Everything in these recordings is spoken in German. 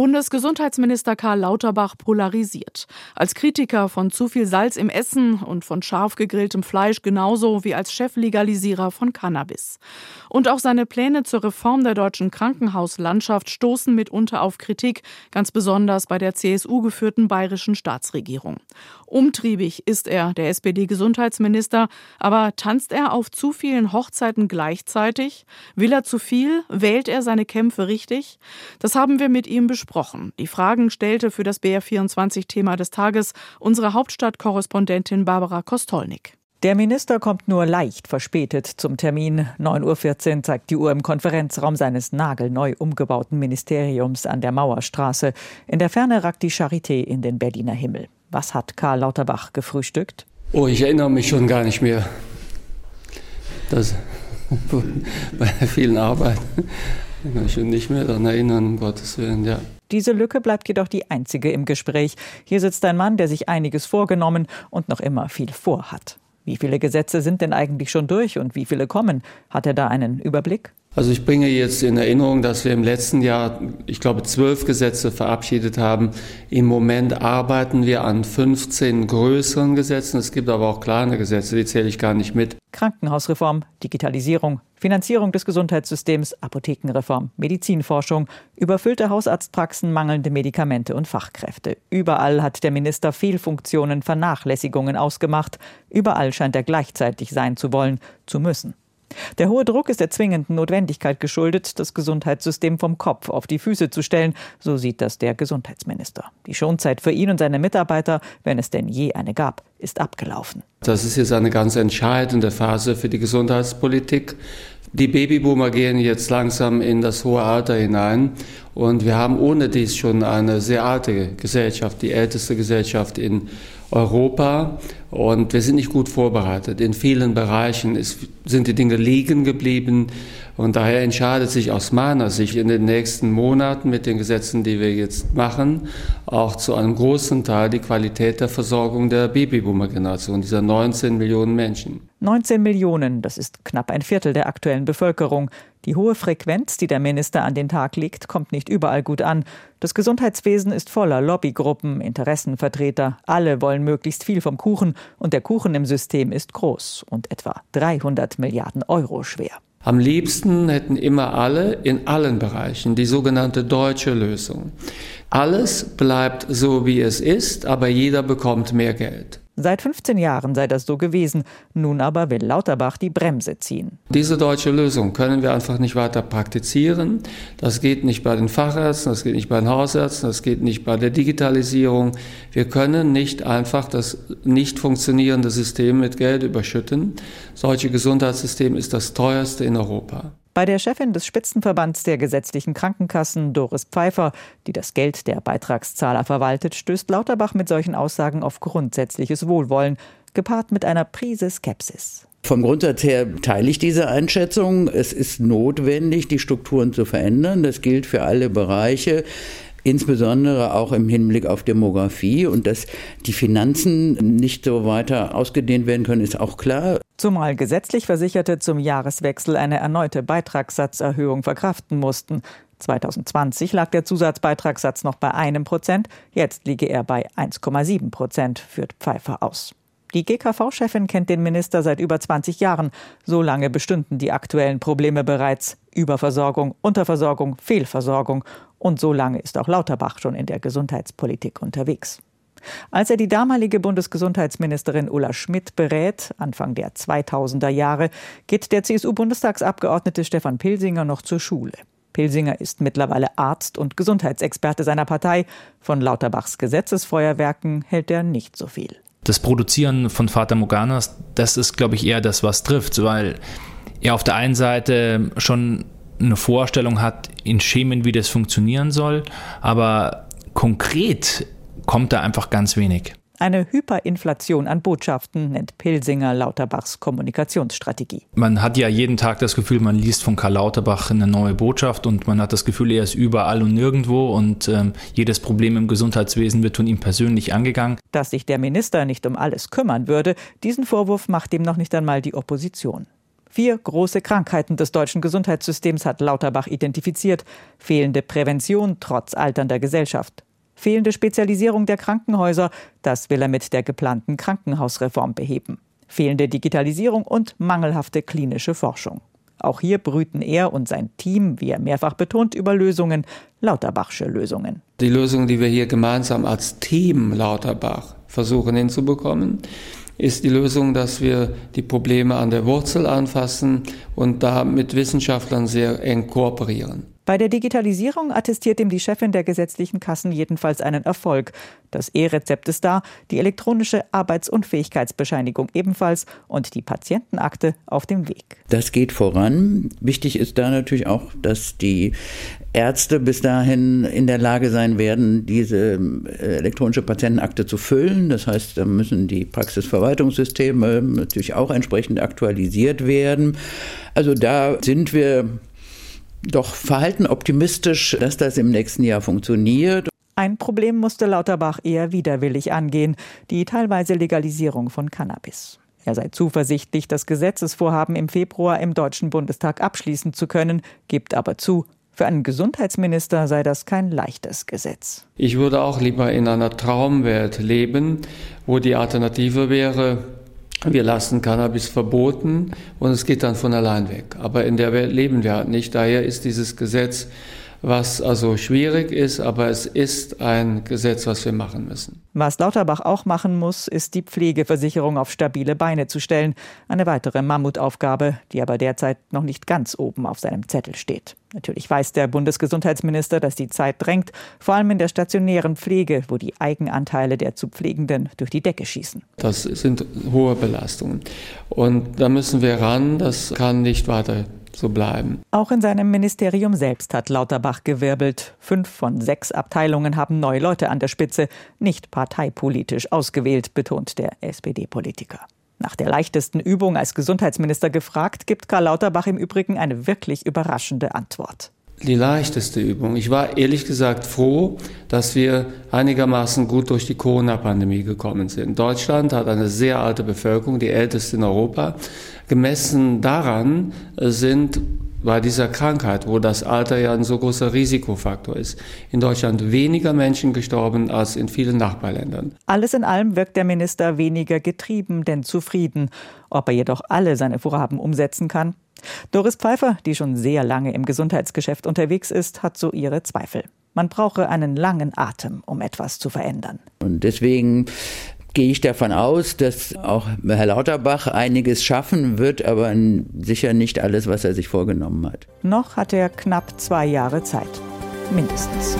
Bundesgesundheitsminister Karl Lauterbach polarisiert. Als Kritiker von zu viel Salz im Essen und von scharf gegrilltem Fleisch genauso wie als Cheflegalisierer von Cannabis. Und auch seine Pläne zur Reform der deutschen Krankenhauslandschaft stoßen mitunter auf Kritik, ganz besonders bei der CSU geführten bayerischen Staatsregierung. Umtriebig ist er, der SPD-Gesundheitsminister, aber tanzt er auf zu vielen Hochzeiten gleichzeitig? Will er zu viel? Wählt er seine Kämpfe richtig? Das haben wir mit ihm besprochen. Die Fragen stellte für das BR24-Thema des Tages unsere Hauptstadtkorrespondentin Barbara Kostolnik. Der Minister kommt nur leicht verspätet zum Termin. 9.14 Uhr zeigt die Uhr im Konferenzraum seines nagelneu umgebauten Ministeriums an der Mauerstraße. In der Ferne ragt die Charité in den Berliner Himmel. Was hat Karl Lauterbach gefrühstückt? Oh, ich erinnere mich schon gar nicht mehr. Das bei der vielen Arbeit ich kann mich nicht mehr daran erinnern, um Gottes Willen, ja. Diese Lücke bleibt jedoch die einzige im Gespräch. Hier sitzt ein Mann, der sich einiges vorgenommen und noch immer viel vorhat. Wie viele Gesetze sind denn eigentlich schon durch und wie viele kommen? Hat er da einen Überblick? Also ich bringe jetzt in Erinnerung, dass wir im letzten Jahr, ich glaube, zwölf Gesetze verabschiedet haben. Im Moment arbeiten wir an 15 größeren Gesetzen. Es gibt aber auch kleine Gesetze, die zähle ich gar nicht mit. Krankenhausreform, Digitalisierung, Finanzierung des Gesundheitssystems, Apothekenreform, Medizinforschung, überfüllte Hausarztpraxen, mangelnde Medikamente und Fachkräfte. Überall hat der Minister Fehlfunktionen, Vernachlässigungen ausgemacht. Überall scheint er gleichzeitig sein zu wollen, zu müssen. Der hohe Druck ist der zwingenden Notwendigkeit geschuldet, das Gesundheitssystem vom Kopf auf die Füße zu stellen, so sieht das der Gesundheitsminister. Die Schonzeit für ihn und seine Mitarbeiter, wenn es denn je eine gab, ist abgelaufen. Das ist jetzt eine ganz entscheidende Phase für die Gesundheitspolitik. Die Babyboomer gehen jetzt langsam in das hohe Alter hinein und wir haben ohne dies schon eine sehr alte Gesellschaft, die älteste Gesellschaft in Europa und wir sind nicht gut vorbereitet. In vielen Bereichen ist, sind die Dinge liegen geblieben und daher entscheidet sich aus meiner Sicht in den nächsten Monaten mit den Gesetzen, die wir jetzt machen, auch zu einem großen Teil die Qualität der Versorgung der Babyboomer-Generation, dieser 19 Millionen Menschen. 19 Millionen, das ist knapp ein Viertel der aktuellen Bevölkerung. Die hohe Frequenz, die der Minister an den Tag legt, kommt nicht überall gut an. Das Gesundheitswesen ist voller Lobbygruppen, Interessenvertreter. Alle wollen möglichst viel vom Kuchen und der Kuchen im System ist groß und etwa 300 Milliarden Euro schwer. Am liebsten hätten immer alle in allen Bereichen die sogenannte deutsche Lösung. Alles bleibt so, wie es ist, aber jeder bekommt mehr Geld. Seit 15 Jahren sei das so gewesen. Nun aber will Lauterbach die Bremse ziehen. Diese deutsche Lösung können wir einfach nicht weiter praktizieren. Das geht nicht bei den Fachärzten, das geht nicht bei den Hausärzten, das geht nicht bei der Digitalisierung. Wir können nicht einfach das nicht funktionierende System mit Geld überschütten. Solche Gesundheitssystem ist das teuerste in Europa. Bei der Chefin des Spitzenverbands der gesetzlichen Krankenkassen, Doris Pfeiffer, die das Geld der Beitragszahler verwaltet, stößt Lauterbach mit solchen Aussagen auf grundsätzliches Wohlwollen, gepaart mit einer Prise Skepsis. Vom Grundsatz her teile ich diese Einschätzung. Es ist notwendig, die Strukturen zu verändern. Das gilt für alle Bereiche insbesondere auch im Hinblick auf Demografie und dass die Finanzen nicht so weiter ausgedehnt werden können, ist auch klar. Zumal gesetzlich Versicherte zum Jahreswechsel eine erneute Beitragssatzerhöhung verkraften mussten. 2020 lag der Zusatzbeitragssatz noch bei einem Prozent, jetzt liege er bei 1,7 Prozent, führt Pfeiffer aus. Die GKV-Chefin kennt den Minister seit über 20 Jahren. So lange bestünden die aktuellen Probleme bereits. Überversorgung, Unterversorgung, Fehlversorgung. Und so lange ist auch Lauterbach schon in der Gesundheitspolitik unterwegs. Als er die damalige Bundesgesundheitsministerin Ulla Schmidt berät, Anfang der 2000er Jahre, geht der CSU-Bundestagsabgeordnete Stefan Pilsinger noch zur Schule. Pilsinger ist mittlerweile Arzt und Gesundheitsexperte seiner Partei. Von Lauterbachs Gesetzesfeuerwerken hält er nicht so viel das Produzieren von Fata Morganas, das ist, glaube ich, eher das, was trifft, weil er auf der einen Seite schon eine Vorstellung hat in Schemen, wie das funktionieren soll, aber konkret kommt da einfach ganz wenig. Eine Hyperinflation an Botschaften nennt Pilsinger Lauterbachs Kommunikationsstrategie. Man hat ja jeden Tag das Gefühl, man liest von Karl Lauterbach eine neue Botschaft und man hat das Gefühl, er ist überall und nirgendwo und ähm, jedes Problem im Gesundheitswesen wird von ihm persönlich angegangen. Dass sich der Minister nicht um alles kümmern würde, diesen Vorwurf macht ihm noch nicht einmal die Opposition. Vier große Krankheiten des deutschen Gesundheitssystems hat Lauterbach identifiziert. Fehlende Prävention trotz alternder Gesellschaft. Fehlende Spezialisierung der Krankenhäuser, das will er mit der geplanten Krankenhausreform beheben. Fehlende Digitalisierung und mangelhafte klinische Forschung. Auch hier brüten er und sein Team, wie er mehrfach betont, über Lösungen, Lauterbachsche Lösungen. Die Lösung, die wir hier gemeinsam als Team Lauterbach versuchen hinzubekommen, ist die Lösung, dass wir die Probleme an der Wurzel anfassen und da mit Wissenschaftlern sehr eng kooperieren. Bei der Digitalisierung attestiert ihm die Chefin der gesetzlichen Kassen jedenfalls einen Erfolg. Das E-Rezept ist da, die elektronische Arbeitsunfähigkeitsbescheinigung ebenfalls und die Patientenakte auf dem Weg. Das geht voran. Wichtig ist da natürlich auch, dass die Ärzte bis dahin in der Lage sein werden, diese äh, elektronische Patientenakte zu füllen. Das heißt, da müssen die Praxisverwaltungssysteme natürlich auch entsprechend aktualisiert werden. Also da sind wir doch verhalten optimistisch, dass das im nächsten Jahr funktioniert. Ein Problem musste Lauterbach eher widerwillig angehen, die teilweise Legalisierung von Cannabis. Er sei zuversichtlich, das Gesetzesvorhaben im Februar im Deutschen Bundestag abschließen zu können, gibt aber zu, für einen Gesundheitsminister sei das kein leichtes Gesetz. Ich würde auch lieber in einer Traumwelt leben, wo die Alternative wäre, wir lassen Cannabis verboten und es geht dann von allein weg. Aber in der Welt leben wir halt nicht. Daher ist dieses Gesetz, was also schwierig ist, aber es ist ein Gesetz, was wir machen müssen. Was Lauterbach auch machen muss, ist die Pflegeversicherung auf stabile Beine zu stellen. Eine weitere Mammutaufgabe, die aber derzeit noch nicht ganz oben auf seinem Zettel steht. Natürlich weiß der Bundesgesundheitsminister, dass die Zeit drängt, vor allem in der stationären Pflege, wo die Eigenanteile der zu Pflegenden durch die Decke schießen. Das sind hohe Belastungen. Und da müssen wir ran, das kann nicht weiter so bleiben. Auch in seinem Ministerium selbst hat Lauterbach gewirbelt. Fünf von sechs Abteilungen haben neue Leute an der Spitze, nicht parteipolitisch ausgewählt, betont der SPD-Politiker. Nach der leichtesten Übung als Gesundheitsminister gefragt, gibt Karl Lauterbach im Übrigen eine wirklich überraschende Antwort. Die leichteste Übung. Ich war ehrlich gesagt froh, dass wir einigermaßen gut durch die Corona-Pandemie gekommen sind. Deutschland hat eine sehr alte Bevölkerung, die älteste in Europa. Gemessen daran sind bei dieser Krankheit, wo das Alter ja ein so großer Risikofaktor ist, in Deutschland weniger Menschen gestorben als in vielen Nachbarländern. Alles in allem wirkt der Minister weniger getrieben, denn zufrieden. Ob er jedoch alle seine Vorhaben umsetzen kann? Doris Pfeiffer, die schon sehr lange im Gesundheitsgeschäft unterwegs ist, hat so ihre Zweifel. Man brauche einen langen Atem, um etwas zu verändern. Und deswegen gehe ich davon aus, dass auch Herr Lauterbach einiges schaffen wird, aber sicher nicht alles, was er sich vorgenommen hat. Noch hat er knapp zwei Jahre Zeit. Mindestens.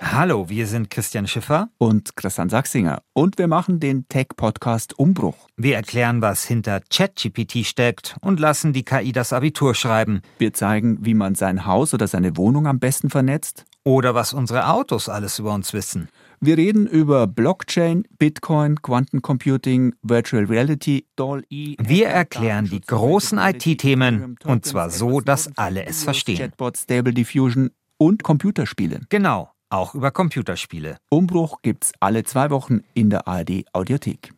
Hallo, wir sind Christian Schiffer und Christian Sachsinger und wir machen den Tech-Podcast Umbruch. Wir erklären, was hinter ChatGPT steckt und lassen die KI das Abitur schreiben. Wir zeigen, wie man sein Haus oder seine Wohnung am besten vernetzt. Oder was unsere Autos alles über uns wissen. Wir reden über Blockchain, Bitcoin, Quantencomputing, Virtual Reality, DALL-E. Wir erklären die großen IT-Themen und zwar so, dass alle es verstehen. Chatbot, Stable Diffusion und Computerspiele. Genau auch über Computerspiele. Umbruch gibt's alle zwei Wochen in der ARD Audiothek.